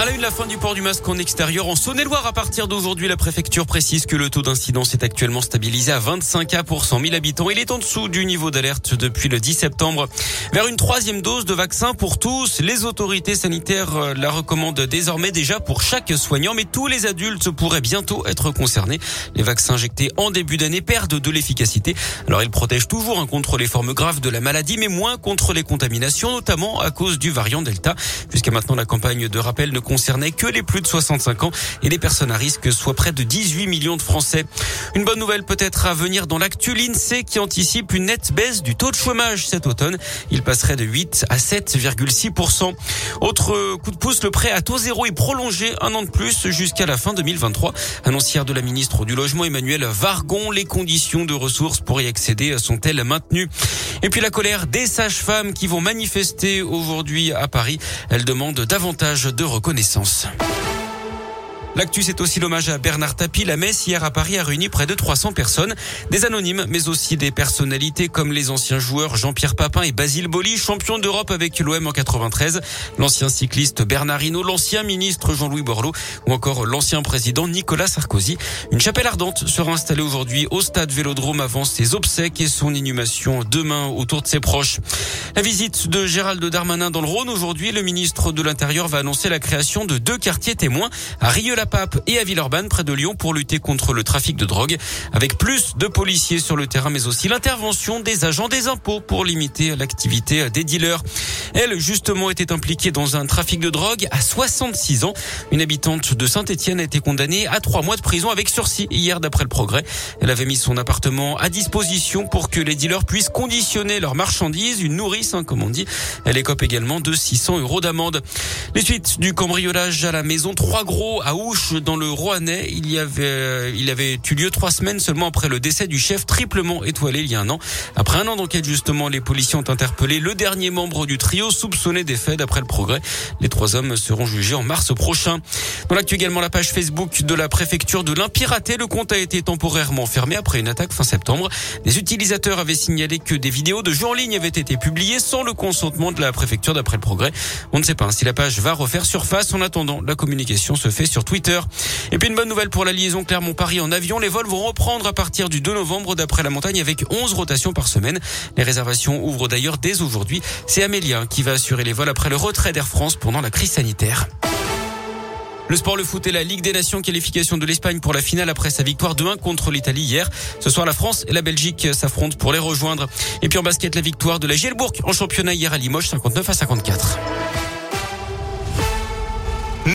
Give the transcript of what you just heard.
À la une, la fin du port du masque en extérieur en Saône-et-Loire. À partir d'aujourd'hui, la préfecture précise que le taux d'incidence est actuellement stabilisé à 25 cas pour 100 000 habitants. Il est en dessous du niveau d'alerte depuis le 10 septembre. Vers une troisième dose de vaccin pour tous, les autorités sanitaires euh, la recommandent désormais déjà pour chaque soignant, mais tous les adultes pourraient bientôt être concernés. Les vaccins injectés en début d'année perdent de l'efficacité. Alors ils protègent toujours hein, contre les formes graves de la maladie, mais moins contre les contaminations, notamment à cause du variant Delta. Jusqu'à maintenant, la campagne de rappel ne concernait que les plus de 65 ans et les personnes à risque, soit près de 18 millions de Français. Une bonne nouvelle peut-être à venir dans l'actu, l'INSEE qui anticipe une nette baisse du taux de chômage cet automne. Il passerait de 8 à 7,6%. Autre coup de pouce, le prêt à taux zéro est prolongé un an de plus jusqu'à la fin 2023. Annoncière de la ministre du Logement Emmanuel Vargon, les conditions de ressources pour y accéder sont-elles maintenues? Et puis la colère des sages-femmes qui vont manifester aujourd'hui à Paris. Elles demandent davantage de reconnaissance l'essence. L'actu, c'est aussi l'hommage à Bernard Tapie. La messe hier à Paris a réuni près de 300 personnes, des anonymes, mais aussi des personnalités comme les anciens joueurs Jean-Pierre Papin et Basile Boli, champion d'Europe avec l'OM en 93, l'ancien cycliste Bernard Hinault, l'ancien ministre Jean-Louis Borloo ou encore l'ancien président Nicolas Sarkozy. Une chapelle ardente sera installée aujourd'hui au stade Vélodrome avant ses obsèques et son inhumation demain autour de ses proches. La visite de Gérald Darmanin dans le Rhône aujourd'hui, le ministre de l'Intérieur va annoncer la création de deux quartiers témoins à Rieux la Pape et à Villeurbanne, près de Lyon, pour lutter contre le trafic de drogue, avec plus de policiers sur le terrain, mais aussi l'intervention des agents des impôts pour limiter l'activité des dealers. Elle, justement, était impliquée dans un trafic de drogue à 66 ans. Une habitante de Saint-Etienne a été condamnée à trois mois de prison avec sursis hier, d'après le progrès. Elle avait mis son appartement à disposition pour que les dealers puissent conditionner leurs marchandises, une nourrice, hein, comme on dit. Elle écope également de 600 euros d'amende. Les suites du cambriolage à la maison, trois gros à dans le Rouennais. Il y avait, euh, il avait eu lieu trois semaines seulement après le décès du chef triplement étoilé il y a un an. Après un an d'enquête, justement, les policiers ont interpellé le dernier membre du trio soupçonné des faits d'après le progrès. Les trois hommes seront jugés en mars prochain. Dans l'actu également, la page Facebook de la préfecture de l'Impiraté. Le compte a été temporairement fermé après une attaque fin septembre. Des utilisateurs avaient signalé que des vidéos de jeux en ligne avaient été publiées sans le consentement de la préfecture d'après le progrès. On ne sait pas si la page va refaire surface. En attendant, la communication se fait sur Twitter. Et puis une bonne nouvelle pour la liaison Clermont-Paris en avion. Les vols vont reprendre à partir du 2 novembre d'après la montagne avec 11 rotations par semaine. Les réservations ouvrent d'ailleurs dès aujourd'hui. C'est Amélia qui va assurer les vols après le retrait d'Air France pendant la crise sanitaire. Le sport, le foot et la Ligue des Nations, qualification de l'Espagne pour la finale après sa victoire de 1 contre l'Italie hier. Ce soir, la France et la Belgique s'affrontent pour les rejoindre. Et puis en basket, la victoire de la Gielbourg en championnat hier à Limoges, 59 à 54.